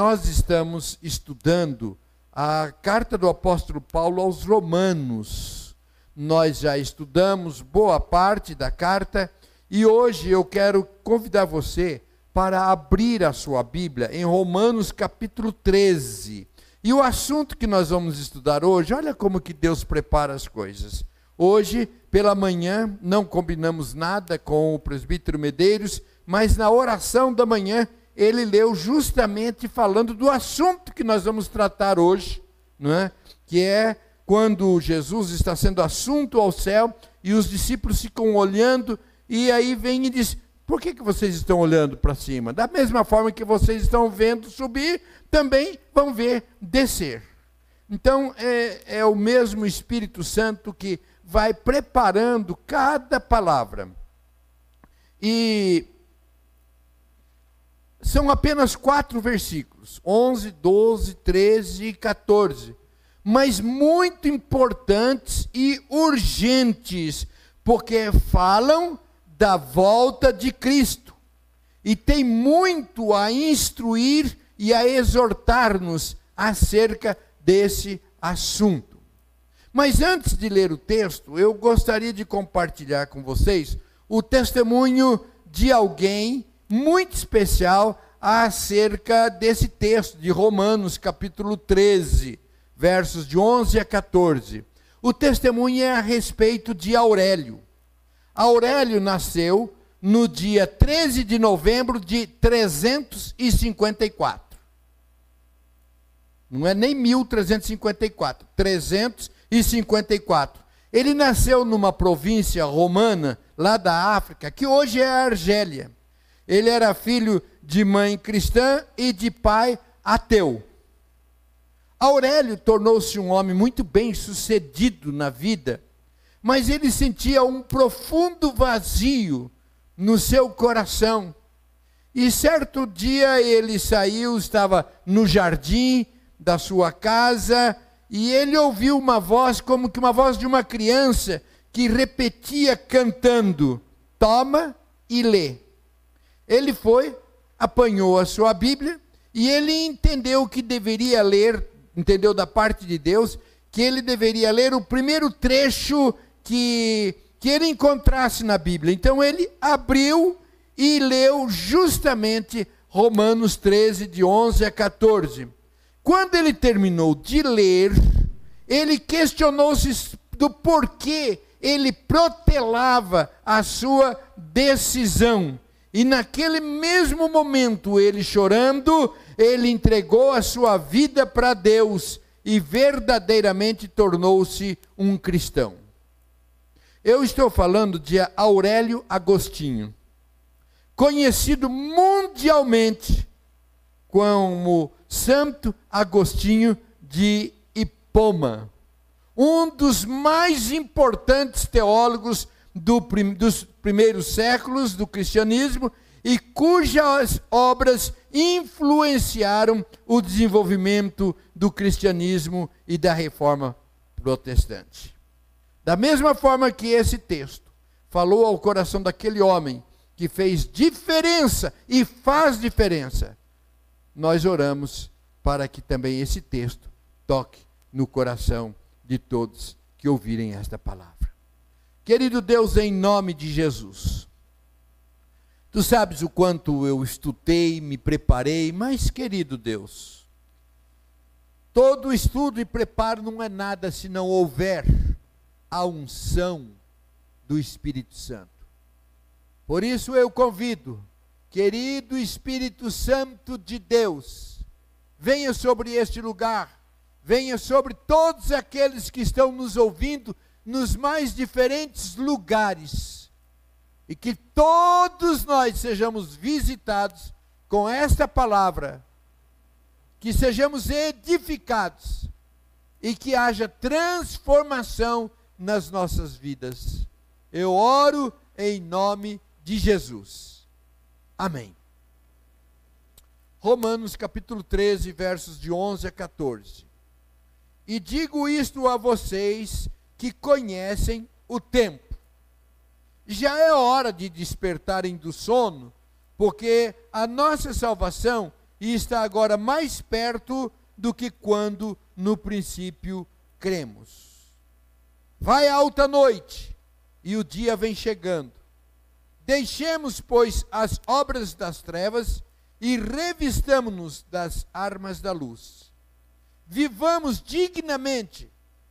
nós estamos estudando a carta do apóstolo Paulo aos Romanos. Nós já estudamos boa parte da carta e hoje eu quero convidar você para abrir a sua Bíblia em Romanos capítulo 13. E o assunto que nós vamos estudar hoje, olha como que Deus prepara as coisas. Hoje, pela manhã, não combinamos nada com o presbítero Medeiros, mas na oração da manhã ele leu justamente falando do assunto que nós vamos tratar hoje, não é? que é quando Jesus está sendo assunto ao céu e os discípulos ficam olhando, e aí vem e diz: Por que, que vocês estão olhando para cima? Da mesma forma que vocês estão vendo subir, também vão ver descer. Então, é, é o mesmo Espírito Santo que vai preparando cada palavra. E são apenas quatro versículos: 11, 12, 13 e 14. Mas muito importantes e urgentes, porque falam da volta de Cristo. E tem muito a instruir e a exortar-nos acerca desse assunto. Mas antes de ler o texto, eu gostaria de compartilhar com vocês o testemunho de alguém muito especial acerca desse texto de Romanos, capítulo 13, versos de 11 a 14. O testemunho é a respeito de Aurélio. Aurélio nasceu no dia 13 de novembro de 354. Não é nem 1354, 354. Ele nasceu numa província romana, lá da África, que hoje é a Argélia. Ele era filho de mãe cristã e de pai ateu. Aurélio tornou-se um homem muito bem sucedido na vida, mas ele sentia um profundo vazio no seu coração. E certo dia ele saiu, estava no jardim da sua casa, e ele ouviu uma voz, como que uma voz de uma criança, que repetia cantando: Toma e lê. Ele foi, apanhou a sua Bíblia e ele entendeu que deveria ler, entendeu da parte de Deus, que ele deveria ler o primeiro trecho que, que ele encontrasse na Bíblia. Então ele abriu e leu justamente Romanos 13, de 11 a 14. Quando ele terminou de ler, ele questionou-se do porquê ele protelava a sua decisão. E naquele mesmo momento, ele chorando, ele entregou a sua vida para Deus e verdadeiramente tornou-se um cristão. Eu estou falando de Aurélio Agostinho, conhecido mundialmente como Santo Agostinho de Hipoma, um dos mais importantes teólogos do, dos primeiros séculos do cristianismo e cujas obras influenciaram o desenvolvimento do cristianismo e da reforma protestante. Da mesma forma que esse texto falou ao coração daquele homem que fez diferença e faz diferença, nós oramos para que também esse texto toque no coração de todos que ouvirem esta palavra. Querido Deus, em nome de Jesus. Tu sabes o quanto eu estudei, me preparei, mas, querido Deus, todo estudo e preparo não é nada se não houver a unção do Espírito Santo. Por isso eu convido, querido Espírito Santo de Deus, venha sobre este lugar, venha sobre todos aqueles que estão nos ouvindo nos mais diferentes lugares e que todos nós sejamos visitados com esta palavra, que sejamos edificados e que haja transformação nas nossas vidas. Eu oro em nome de Jesus. Amém. Romanos capítulo 13, versos de 11 a 14. E digo isto a vocês que conhecem o tempo. Já é hora de despertarem do sono, porque a nossa salvação está agora mais perto do que quando no princípio cremos. Vai alta noite e o dia vem chegando. Deixemos, pois, as obras das trevas e revistamo-nos das armas da luz. Vivamos dignamente,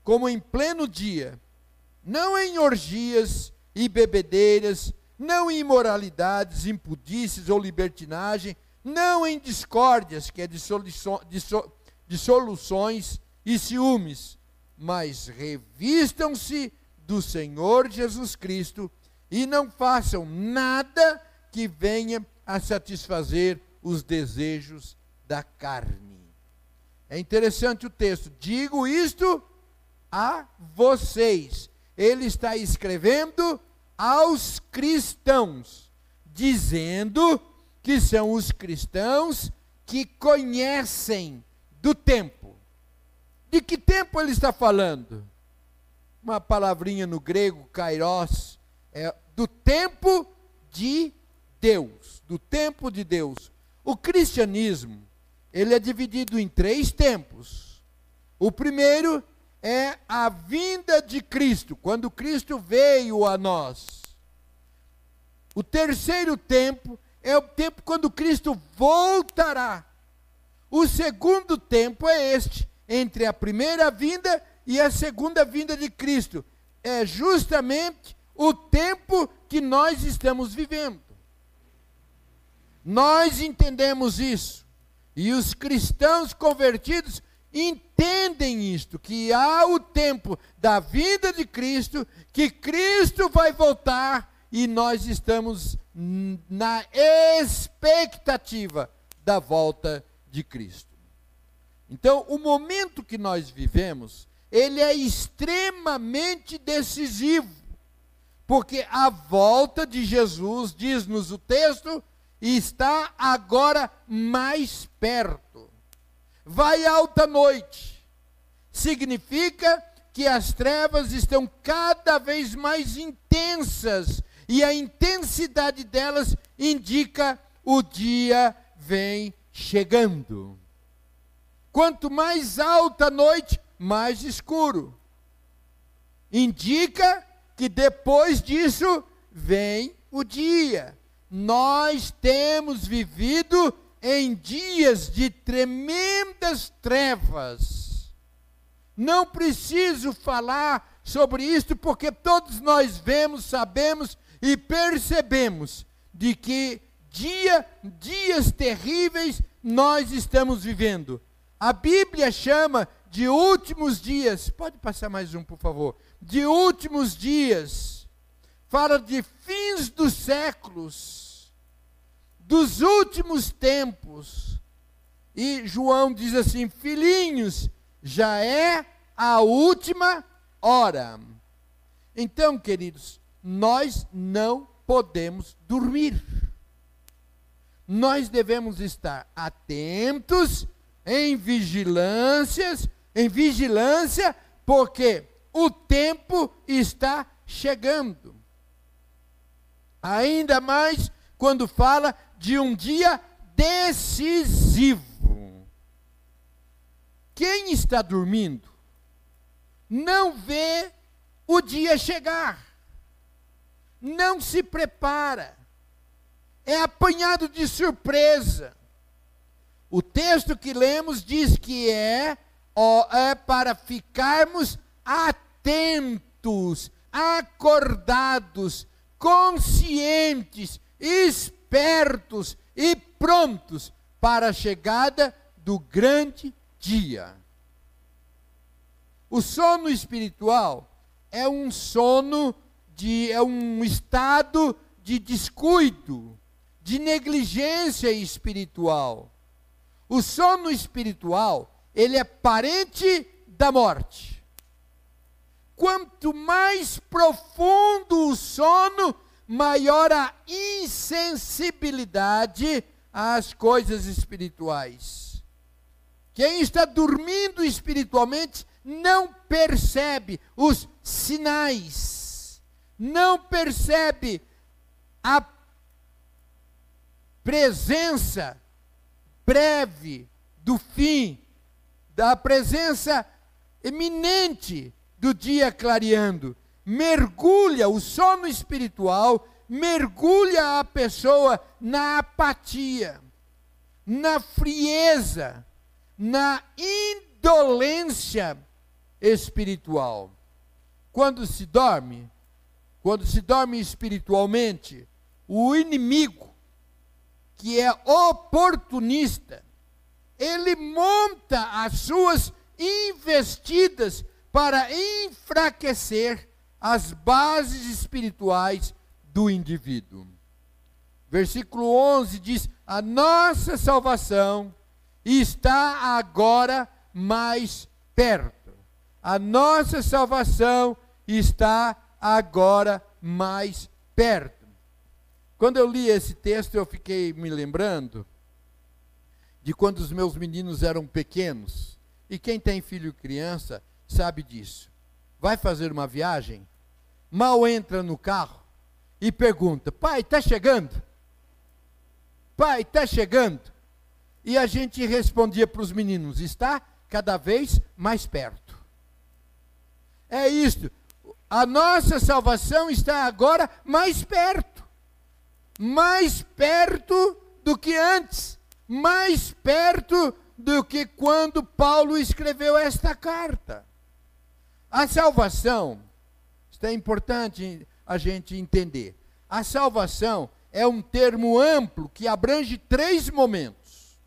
como em pleno dia, não em orgias e bebedeiras, não em imoralidades, impudícies ou libertinagem, não em discórdias, que é dissoluções e ciúmes, mas revistam-se do Senhor Jesus Cristo e não façam nada que venha a satisfazer os desejos da carne. É interessante o texto. Digo isto a vocês. Ele está escrevendo aos cristãos, dizendo que são os cristãos que conhecem do tempo. De que tempo ele está falando? Uma palavrinha no grego, kairos, é do tempo de Deus, do tempo de Deus. O cristianismo, ele é dividido em três tempos. O primeiro é a vinda de Cristo, quando Cristo veio a nós. O terceiro tempo é o tempo quando Cristo voltará. O segundo tempo é este, entre a primeira vinda e a segunda vinda de Cristo. É justamente o tempo que nós estamos vivendo. Nós entendemos isso. E os cristãos convertidos entendem isto, que há o tempo da vida de Cristo, que Cristo vai voltar e nós estamos na expectativa da volta de Cristo. Então, o momento que nós vivemos, ele é extremamente decisivo, porque a volta de Jesus, diz-nos o texto, está agora mais perto. Vai alta noite. Significa que as trevas estão cada vez mais intensas e a intensidade delas indica o dia vem chegando. Quanto mais alta a noite, mais escuro. Indica que depois disso vem o dia. Nós temos vivido em dias de tremendas trevas. Não preciso falar sobre isto, porque todos nós vemos, sabemos e percebemos de que dia, dias terríveis nós estamos vivendo. A Bíblia chama de últimos dias. Pode passar mais um, por favor. De últimos dias. Fala de fins dos séculos, dos últimos tempos. E João diz assim: Filhinhos, já é a última hora. Então, queridos, nós não podemos dormir. Nós devemos estar atentos, em vigilâncias, em vigilância, porque o tempo está chegando. Ainda mais quando fala de um dia decisivo. Quem está dormindo não vê o dia chegar não se prepara, é apanhado de surpresa. O texto que lemos diz que é, ó, é para ficarmos atentos, acordados, conscientes, espertos e prontos para a chegada do grande dia. O sono espiritual é um sono de, é um estado de descuido, de negligência espiritual. O sono espiritual, ele é parente da morte. Quanto mais profundo o sono, maior a insensibilidade às coisas espirituais. Quem está dormindo espiritualmente não percebe os sinais não percebe a presença breve do fim, da presença eminente do dia clareando. Mergulha o sono espiritual, mergulha a pessoa na apatia, na frieza, na indolência espiritual. Quando se dorme, quando se dorme espiritualmente, o inimigo, que é oportunista, ele monta as suas investidas para enfraquecer as bases espirituais do indivíduo. Versículo 11 diz: A nossa salvação está agora mais perto. A nossa salvação está agora mais perto. Quando eu li esse texto, eu fiquei me lembrando de quando os meus meninos eram pequenos. E quem tem filho criança sabe disso. Vai fazer uma viagem, mal entra no carro e pergunta: Pai, está chegando? Pai, está chegando? E a gente respondia para os meninos: Está cada vez mais perto. É isto. A nossa salvação está agora mais perto. Mais perto do que antes. Mais perto do que quando Paulo escreveu esta carta. A salvação, isto é importante a gente entender. A salvação é um termo amplo que abrange três momentos.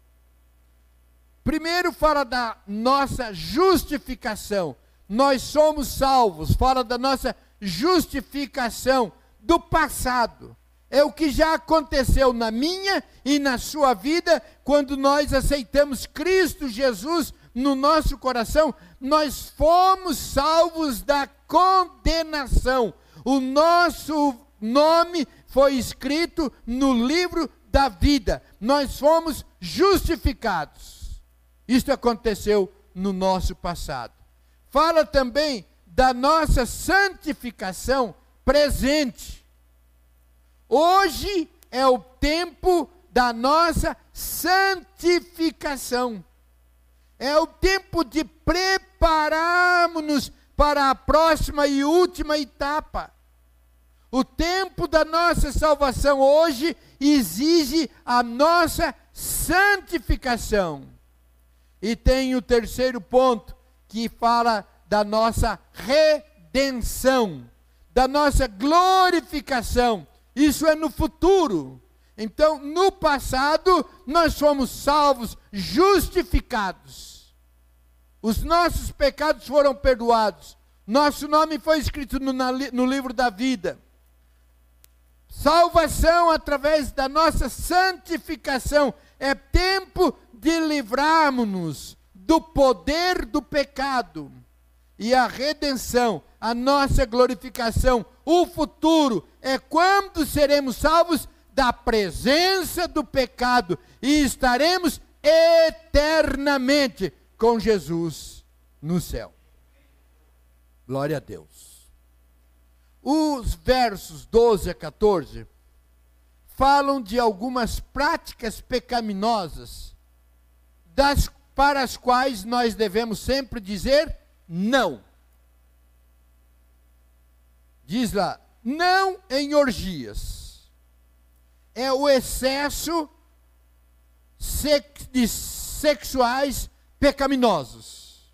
Primeiro, fala da nossa justificação. Nós somos salvos, fala da nossa justificação do passado. É o que já aconteceu na minha e na sua vida quando nós aceitamos Cristo Jesus no nosso coração. Nós fomos salvos da condenação. O nosso nome foi escrito no livro da vida. Nós fomos justificados. Isto aconteceu no nosso passado fala também da nossa santificação presente. Hoje é o tempo da nossa santificação. É o tempo de prepararmos-nos para a próxima e última etapa. O tempo da nossa salvação hoje exige a nossa santificação. E tem o terceiro ponto, que fala da nossa redenção, da nossa glorificação. Isso é no futuro. Então, no passado, nós fomos salvos, justificados. Os nossos pecados foram perdoados. Nosso nome foi escrito no, no livro da vida. Salvação através da nossa santificação. É tempo de livrarmos-nos do poder do pecado e a redenção, a nossa glorificação, o futuro é quando seremos salvos da presença do pecado e estaremos eternamente com Jesus no céu. Glória a Deus. Os versos 12 a 14 falam de algumas práticas pecaminosas das para as quais nós devemos sempre dizer não. Diz lá, não em orgias. É o excesso de sexuais pecaminosos.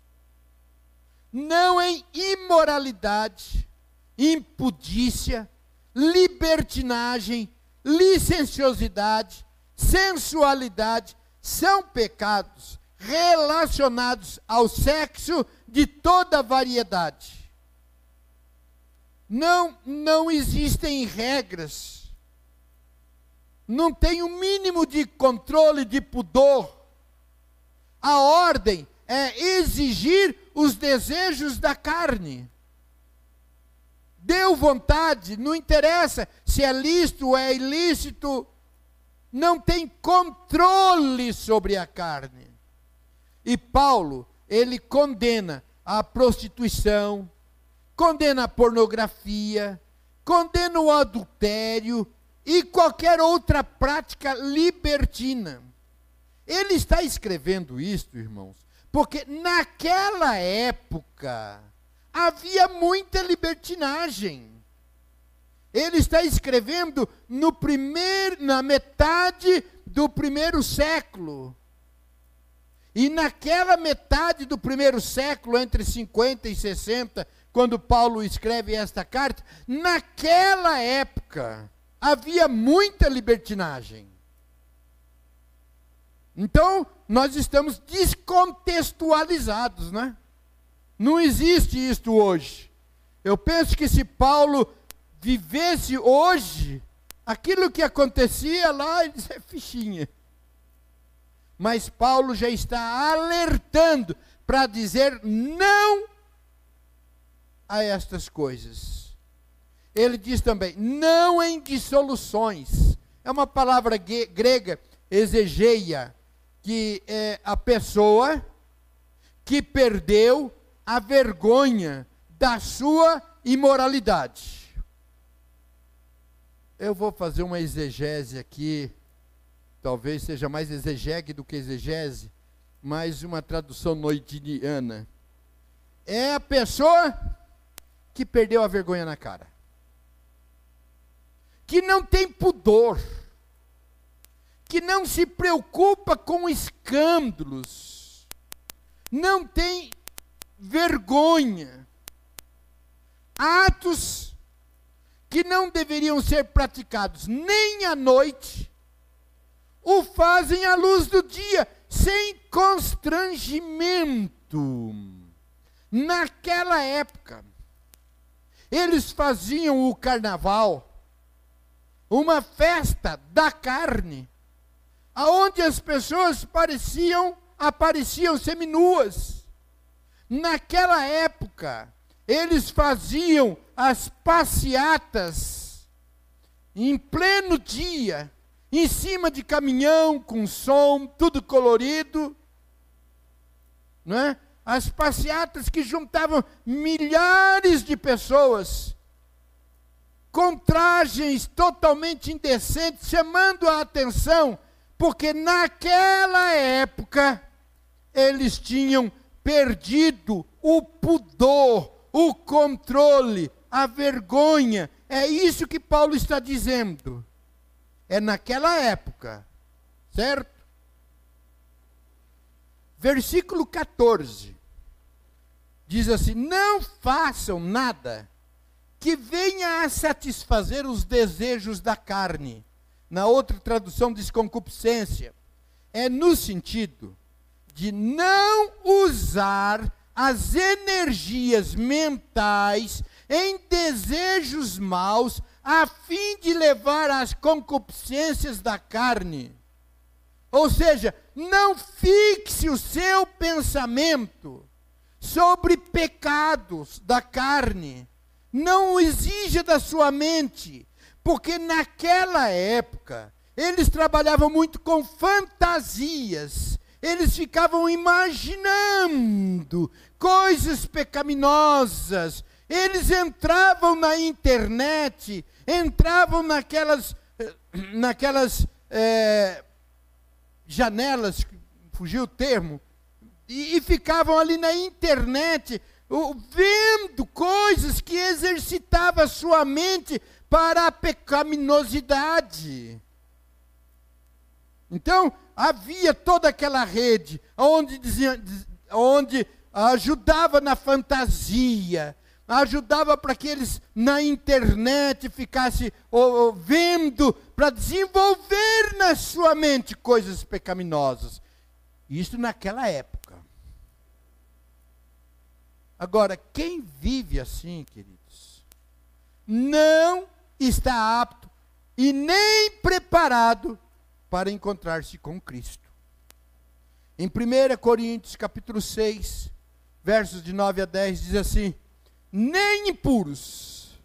Não em imoralidade, impudícia, libertinagem, licenciosidade, sensualidade, são pecados relacionados ao sexo de toda variedade. Não, não existem regras. Não tem o um mínimo de controle de pudor. A ordem é exigir os desejos da carne. Deu vontade, não interessa se é lícito ou é ilícito, não tem controle sobre a carne. E Paulo, ele condena a prostituição, condena a pornografia, condena o adultério e qualquer outra prática libertina. Ele está escrevendo isto, irmãos, porque naquela época havia muita libertinagem. Ele está escrevendo no primeiro, na metade do primeiro século. E naquela metade do primeiro século, entre 50 e 60, quando Paulo escreve esta carta, naquela época havia muita libertinagem. Então, nós estamos descontextualizados, né? Não existe isto hoje. Eu penso que se Paulo vivesse hoje, aquilo que acontecia lá, ele é fichinha. Mas Paulo já está alertando para dizer não a estas coisas. Ele diz também, não em dissoluções. É uma palavra grega, exegeia, que é a pessoa que perdeu a vergonha da sua imoralidade. Eu vou fazer uma exegese aqui, talvez seja mais exegegue do que exegese, mas uma tradução noitidiana. É a pessoa que perdeu a vergonha na cara, que não tem pudor que não se preocupa com escândalos, não tem vergonha, atos que não deveriam ser praticados nem à noite, o fazem à luz do dia, sem constrangimento. Naquela época, eles faziam o carnaval, uma festa da carne, aonde as pessoas pareciam apareciam seminuas. Naquela época, eles faziam as passeatas em pleno dia, em cima de caminhão com som, tudo colorido, não é? As passeatas que juntavam milhares de pessoas com trajes totalmente indecentes, chamando a atenção porque naquela época eles tinham perdido o pudor, o controle, a vergonha. É isso que Paulo está dizendo. É naquela época, certo? Versículo 14 diz assim: Não façam nada que venha a satisfazer os desejos da carne na outra tradução diz concupiscência, é no sentido de não usar as energias mentais em desejos maus a fim de levar às concupiscências da carne. Ou seja, não fixe o seu pensamento sobre pecados da carne. Não exija da sua mente porque naquela época eles trabalhavam muito com fantasias. Eles ficavam imaginando coisas pecaminosas. Eles entravam na internet, entravam naquelas, naquelas é, janelas, fugiu o termo, e, e ficavam ali na internet, vendo coisas que exercitavam a sua mente para a pecaminosidade. Então, havia toda aquela rede onde, dizia, onde ajudava na fantasia, ajudava para que eles na internet ficassem vendo, para desenvolver na sua mente coisas pecaminosas. Isso naquela época. Agora, quem vive assim, queridos, não está apto e nem preparado para encontrar-se com Cristo. Em 1 Coríntios capítulo 6, versos de 9 a 10 diz assim: nem impuros,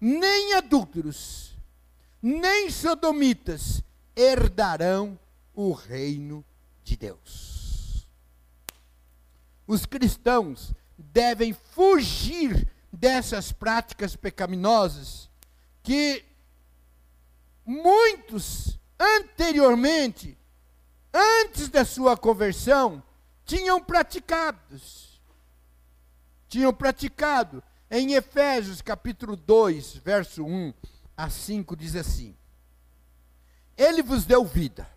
nem adúlteros, nem sodomitas herdarão o reino de Deus. Os cristãos devem fugir dessas práticas pecaminosas que muitos anteriormente antes da sua conversão, tinham praticados. Tinham praticado. Em Efésios capítulo 2, verso 1 a 5, diz assim: Ele vos deu vida.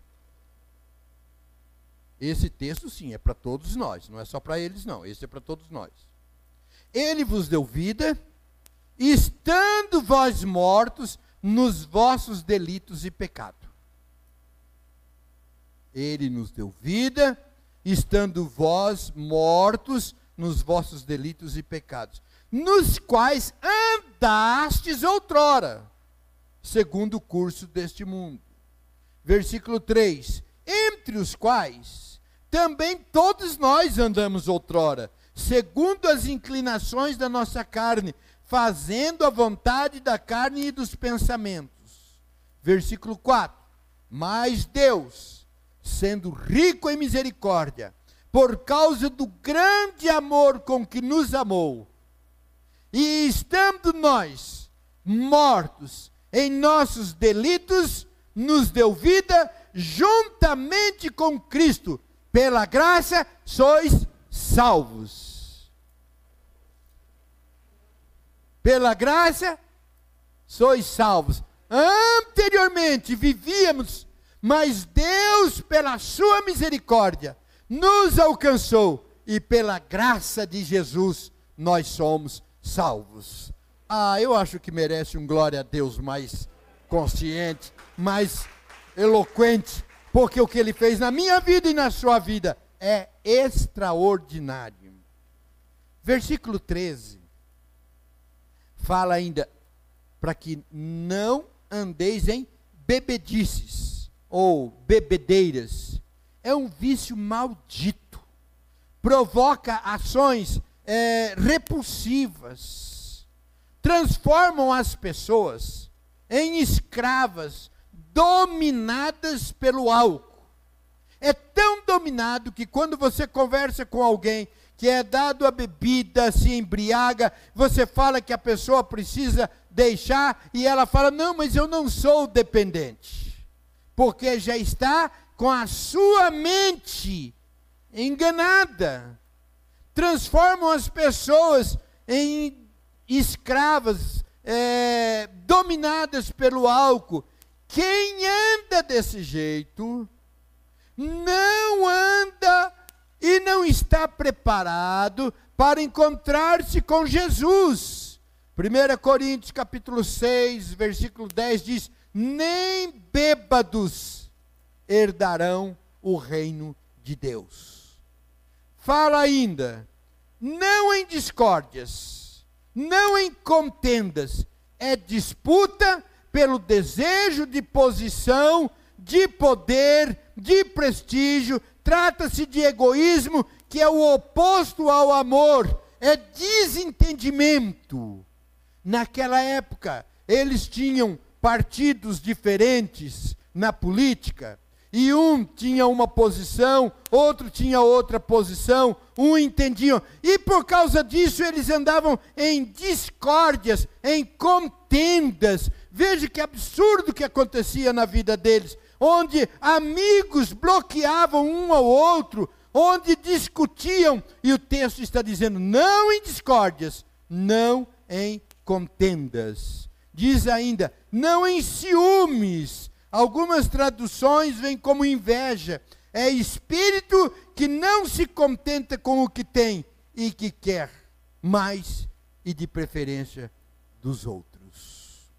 Esse texto, sim, é para todos nós, não é só para eles, não. Esse é para todos nós. Ele vos deu vida, estando vós mortos nos vossos delitos e pecado. Ele nos deu vida, estando vós mortos nos vossos delitos e pecados, nos quais andastes outrora, segundo o curso deste mundo. Versículo 3: Entre os quais também todos nós andamos outrora, segundo as inclinações da nossa carne, fazendo a vontade da carne e dos pensamentos. Versículo 4: Mas Deus, sendo rico em misericórdia, por causa do grande amor com que nos amou, e estando nós mortos em nossos delitos, nos deu vida juntamente com Cristo. Pela graça sois salvos. Pela graça sois salvos. Anteriormente vivíamos, mas Deus, pela sua misericórdia, nos alcançou e pela graça de Jesus nós somos salvos. Ah, eu acho que merece um glória a Deus mais consciente, mais eloquente, porque o que ele fez na minha vida e na sua vida é extraordinário. Versículo 13 fala ainda para que não andeis em bebedices ou bebedeiras. É um vício maldito. Provoca ações é, repulsivas. Transformam as pessoas em escravas, dominadas pelo álcool. É tão dominado que quando você conversa com alguém que é dado a bebida, se embriaga, você fala que a pessoa precisa deixar e ela fala: "Não, mas eu não sou dependente". Porque já está com a sua mente enganada. Transformam as pessoas em escravas, é, dominadas pelo álcool. Quem anda desse jeito não anda e não está preparado para encontrar-se com Jesus. 1 Coríntios capítulo 6, versículo 10 diz: "Nem bêbados herdarão o reino de Deus". Fala ainda: "Não em discórdias, não em contendas, é disputa pelo desejo de posição, de poder, de prestígio, Trata-se de egoísmo, que é o oposto ao amor, é desentendimento. Naquela época, eles tinham partidos diferentes na política, e um tinha uma posição, outro tinha outra posição, um entendiam, e por causa disso eles andavam em discórdias, em contendas. Veja que absurdo que acontecia na vida deles onde amigos bloqueavam um ao outro, onde discutiam, e o texto está dizendo: não em discórdias, não em contendas. Diz ainda: não em ciúmes. Algumas traduções vêm como inveja. É espírito que não se contenta com o que tem e que quer mais e de preferência dos outros.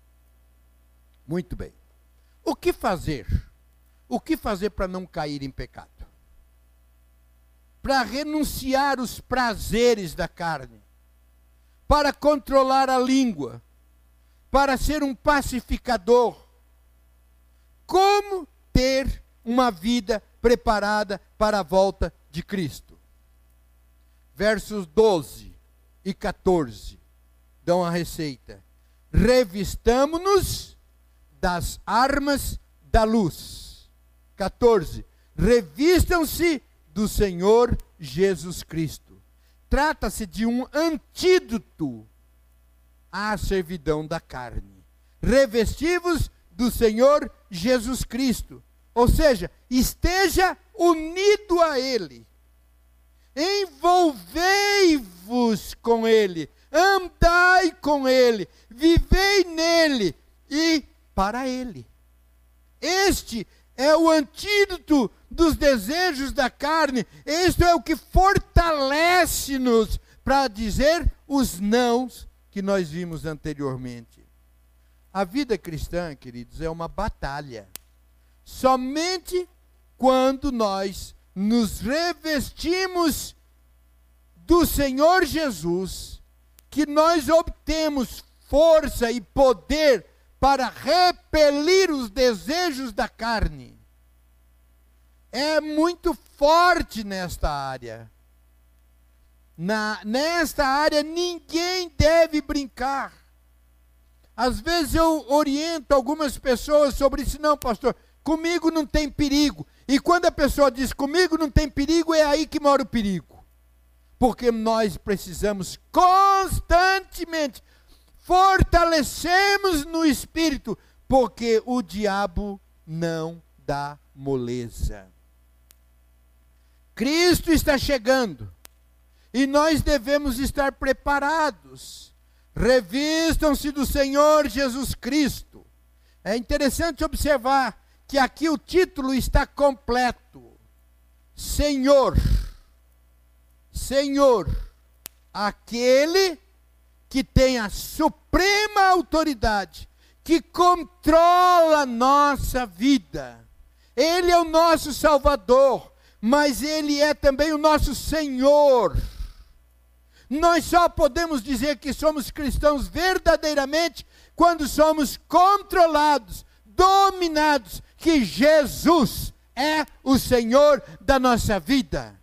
Muito bem. O que fazer? O que fazer para não cair em pecado? Para renunciar os prazeres da carne, para controlar a língua, para ser um pacificador. Como ter uma vida preparada para a volta de Cristo? Versos 12 e 14 dão a receita. Revistamo-nos das armas da luz 14. Revistam-se do Senhor Jesus Cristo. Trata-se de um antídoto à servidão da carne. Revestivos do Senhor Jesus Cristo. Ou seja, esteja unido a Ele. Envolvei-vos com Ele, andai com Ele, vivei nele e para Ele. Este é o antídoto dos desejos da carne, este é o que fortalece-nos para dizer os nãos que nós vimos anteriormente. A vida cristã, queridos, é uma batalha. Somente quando nós nos revestimos do Senhor Jesus, que nós obtemos força e poder para repelir os desejos da carne. É muito forte nesta área. Na, nesta área ninguém deve brincar. Às vezes eu oriento algumas pessoas sobre isso, não, pastor, comigo não tem perigo. E quando a pessoa diz comigo não tem perigo, é aí que mora o perigo. Porque nós precisamos constantemente fortalecemos no espírito, porque o diabo não dá moleza. Cristo está chegando. E nós devemos estar preparados. Revistam-se do Senhor Jesus Cristo. É interessante observar que aqui o título está completo. Senhor. Senhor. Aquele que tem a suprema autoridade, que controla a nossa vida. Ele é o nosso Salvador, mas Ele é também o nosso Senhor. Nós só podemos dizer que somos cristãos verdadeiramente quando somos controlados, dominados, que Jesus é o Senhor da nossa vida.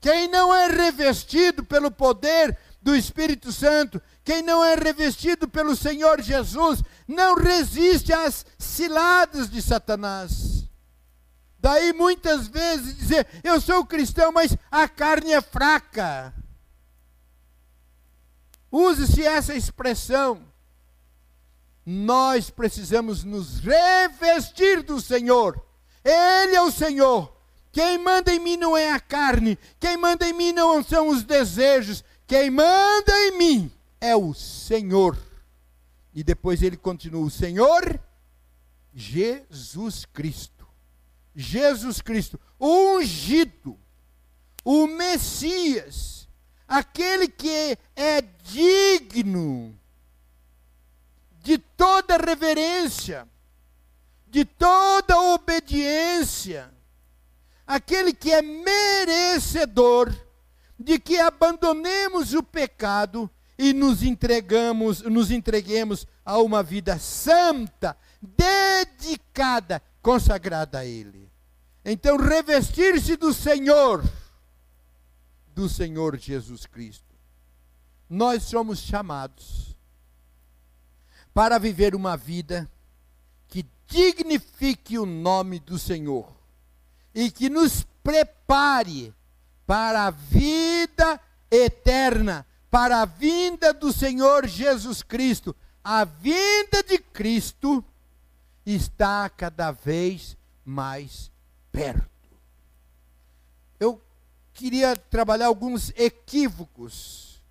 Quem não é revestido pelo poder do Espírito Santo, quem não é revestido pelo Senhor Jesus, não resiste às ciladas de Satanás. Daí muitas vezes dizer, eu sou cristão, mas a carne é fraca. Use-se essa expressão. Nós precisamos nos revestir do Senhor. Ele é o Senhor. Quem manda em mim não é a carne. Quem manda em mim não são os desejos. Quem manda em mim é o Senhor. E depois ele continua: o Senhor Jesus Cristo. Jesus Cristo, o ungido, o Messias aquele que é digno de toda reverência, de toda obediência, aquele que é merecedor de que abandonemos o pecado e nos entregamos, nos entreguemos a uma vida santa, dedicada, consagrada a ele. Então, revestir-se do Senhor do Senhor Jesus Cristo. Nós somos chamados para viver uma vida que dignifique o nome do Senhor e que nos prepare para a vida eterna, para a vinda do Senhor Jesus Cristo. A vinda de Cristo está cada vez mais perto. Eu queria trabalhar alguns equívocos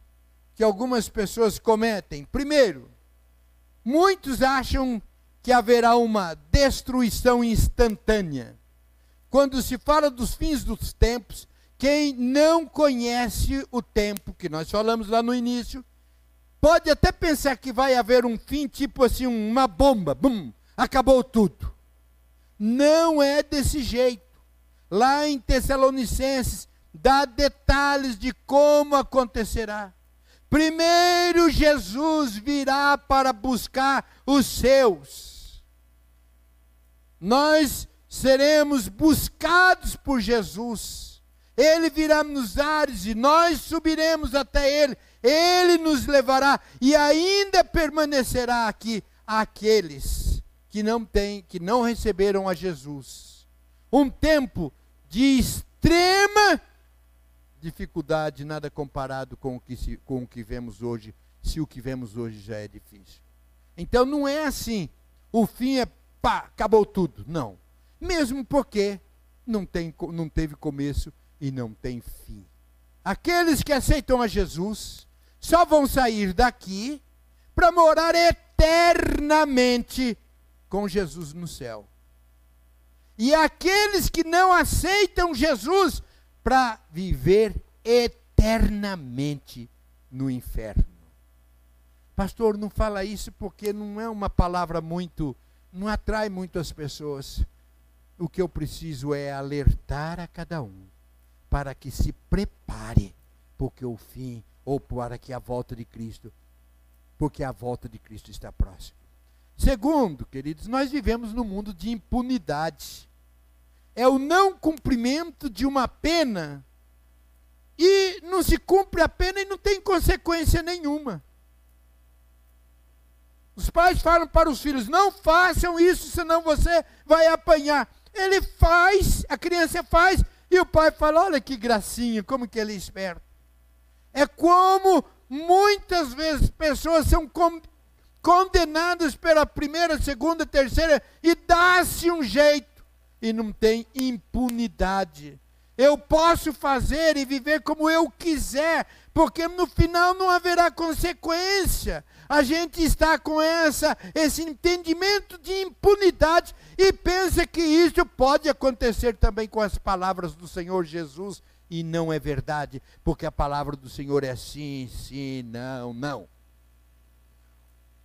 que algumas pessoas cometem. Primeiro, muitos acham que haverá uma destruição instantânea. Quando se fala dos fins dos tempos, quem não conhece o tempo que nós falamos lá no início, pode até pensar que vai haver um fim tipo assim, uma bomba, bum, acabou tudo. Não é desse jeito. Lá em Tessalonicenses, dá detalhes de como acontecerá. Primeiro Jesus virá para buscar os seus. Nós seremos buscados por Jesus. Ele virá nos ares e nós subiremos até ele. Ele nos levará e ainda permanecerá aqui aqueles que não têm, que não receberam a Jesus. Um tempo de extrema dificuldade nada comparado com o que, se, com o que vemos hoje, se o que vemos hoje já é difícil. Então não é assim, o fim é pá, acabou tudo. Não. Mesmo porque não, tem, não teve começo e não tem fim. Aqueles que aceitam a Jesus só vão sair daqui para morar eternamente com Jesus no céu. E aqueles que não aceitam Jesus para viver eternamente no inferno. Pastor, não fala isso porque não é uma palavra muito, não atrai muito as pessoas. O que eu preciso é alertar a cada um para que se prepare, porque o fim, ou para que a volta de Cristo, porque a volta de Cristo está próxima. Segundo, queridos, nós vivemos num mundo de impunidade. É o não cumprimento de uma pena e não se cumpre a pena e não tem consequência nenhuma. Os pais falam para os filhos: não façam isso, senão você vai apanhar. Ele faz, a criança faz, e o pai fala: olha que gracinha, como que ele é esperto. É como muitas vezes pessoas são condenadas pela primeira, segunda, terceira, e dá-se um jeito, e não tem impunidade. Eu posso fazer e viver como eu quiser, porque no final não haverá consequência. A gente está com essa esse entendimento de impunidade e pensa que isso pode acontecer também com as palavras do Senhor Jesus e não é verdade, porque a palavra do Senhor é sim, sim, não, não.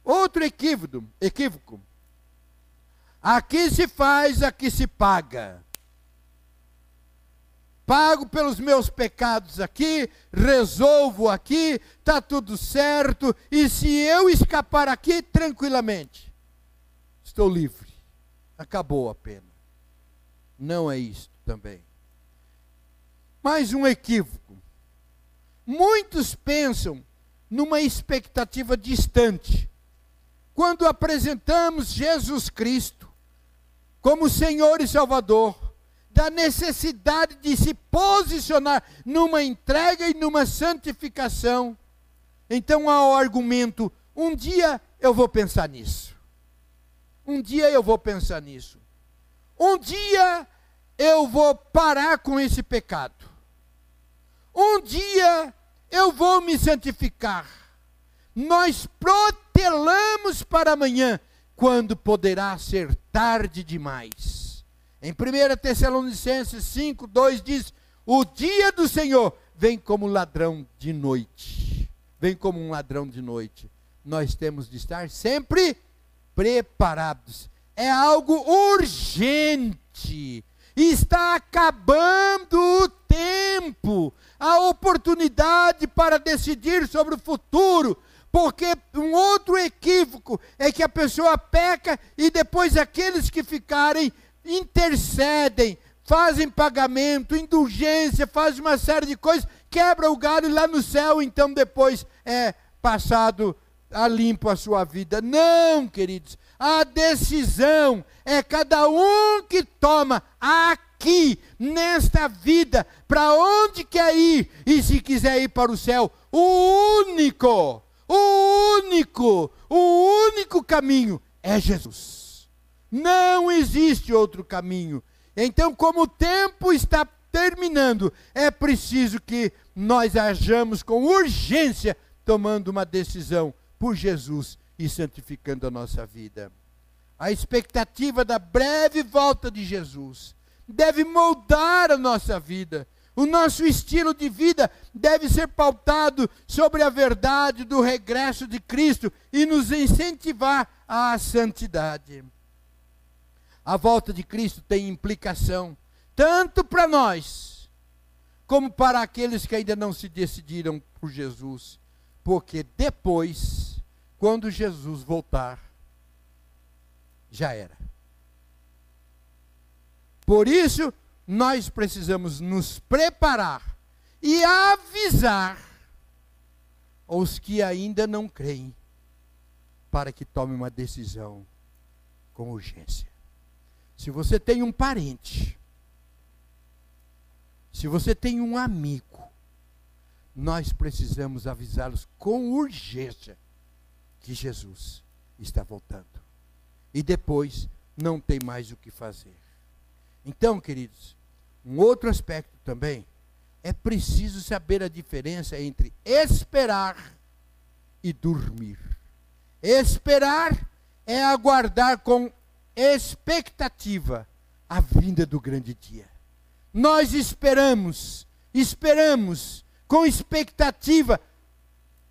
Outro equívoco, equívoco. Aqui se faz, aqui se paga pago pelos meus pecados aqui, resolvo aqui, está tudo certo, e se eu escapar aqui tranquilamente, estou livre, acabou a pena. Não é isto também. Mais um equívoco. Muitos pensam numa expectativa distante. Quando apresentamos Jesus Cristo como Senhor e Salvador, da necessidade de se posicionar numa entrega e numa santificação. Então há o argumento: um dia eu vou pensar nisso. Um dia eu vou pensar nisso. Um dia eu vou parar com esse pecado. Um dia eu vou me santificar. Nós protelamos para amanhã, quando poderá ser tarde demais. Em 1 Tessalonicenses 5, 2 diz: O dia do Senhor vem como ladrão de noite. Vem como um ladrão de noite. Nós temos de estar sempre preparados. É algo urgente. Está acabando o tempo, a oportunidade para decidir sobre o futuro. Porque um outro equívoco é que a pessoa peca e depois aqueles que ficarem intercedem, fazem pagamento, indulgência, fazem uma série de coisas, quebra o galho lá no céu, então depois é passado a limpo a sua vida. Não, queridos, a decisão é cada um que toma aqui, nesta vida, para onde quer ir, e se quiser ir para o céu, o único, o único, o único caminho é Jesus. Não existe outro caminho. Então, como o tempo está terminando, é preciso que nós hajamos com urgência, tomando uma decisão por Jesus e santificando a nossa vida. A expectativa da breve volta de Jesus deve moldar a nossa vida. O nosso estilo de vida deve ser pautado sobre a verdade do regresso de Cristo e nos incentivar à santidade. A volta de Cristo tem implicação tanto para nós, como para aqueles que ainda não se decidiram por Jesus. Porque depois, quando Jesus voltar, já era. Por isso, nós precisamos nos preparar e avisar os que ainda não creem, para que tomem uma decisão com urgência. Se você tem um parente, se você tem um amigo, nós precisamos avisá-los com urgência que Jesus está voltando. E depois não tem mais o que fazer. Então, queridos, Um outro aspecto também é preciso saber a diferença entre esperar e dormir. Esperar é aguardar com expectativa a vinda do grande dia. Nós esperamos, esperamos com expectativa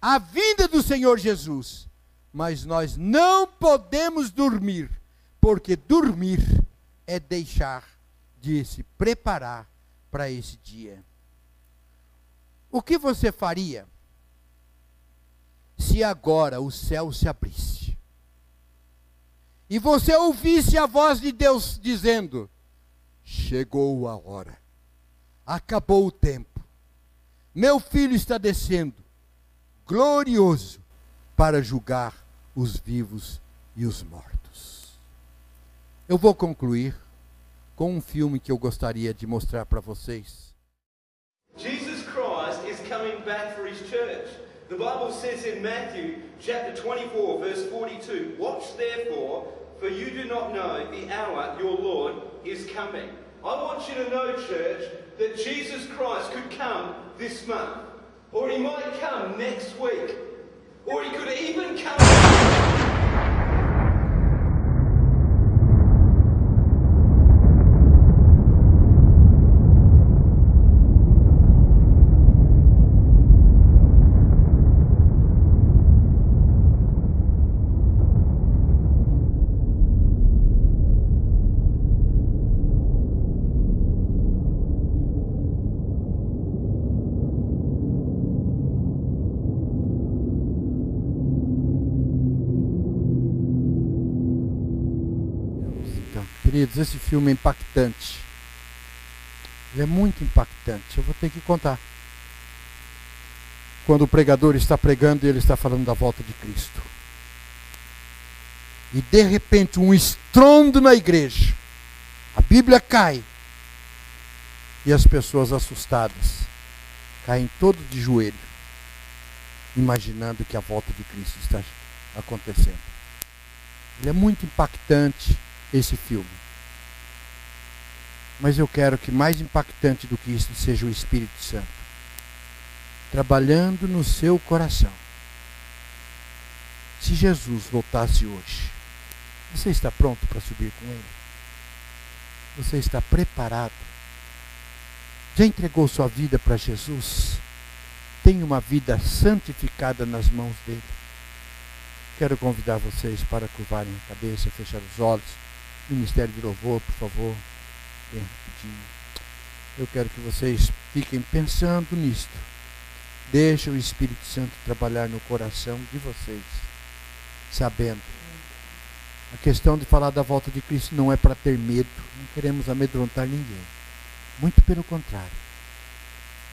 a vinda do Senhor Jesus, mas nós não podemos dormir, porque dormir é deixar de se preparar para esse dia. O que você faria se agora o céu se abrisse e você ouvisse a voz de Deus dizendo: Chegou a hora, acabou o tempo, meu filho está descendo, glorioso, para julgar os vivos e os mortos. Eu vou concluir com um filme que eu gostaria de mostrar para vocês. Jesus Christ is coming back for his church. The Bible says in Matthew chapter 24 verse 42, watch therefore, for you do not know the hour your Lord is coming. I want you to know, church, that Jesus Christ could come this month, or he might come next week, or he could even come. Então, queridos, esse filme é impactante. Ele é muito impactante. Eu vou ter que contar. Quando o pregador está pregando e ele está falando da volta de Cristo. E de repente um estrondo na igreja. A Bíblia cai. E as pessoas assustadas caem todos de joelho, imaginando que a volta de Cristo está acontecendo. Ele é muito impactante esse filme. Mas eu quero que mais impactante do que isso seja o Espírito Santo trabalhando no seu coração. Se Jesus voltasse hoje, você está pronto para subir com ele? Você está preparado? Já entregou sua vida para Jesus? Tem uma vida santificada nas mãos dele? Quero convidar vocês para curvarem a cabeça, fechar os olhos. Ministério de Louvor, por favor, rapidinho. Eu quero que vocês fiquem pensando nisto. Deixe o Espírito Santo trabalhar no coração de vocês, sabendo. A questão de falar da volta de Cristo não é para ter medo, não queremos amedrontar ninguém. Muito pelo contrário.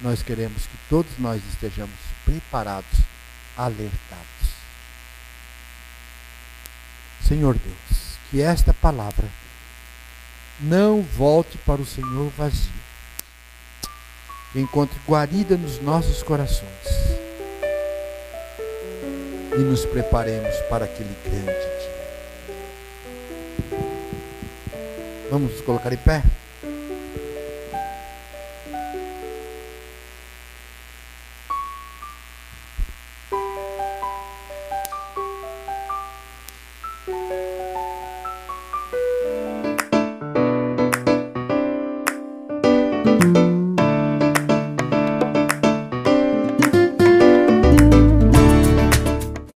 Nós queremos que todos nós estejamos preparados, alertados. Senhor Deus, que esta palavra não volte para o Senhor vazio. Encontre guarida nos nossos corações. E nos preparemos para aquele grande dia. Vamos nos colocar em pé?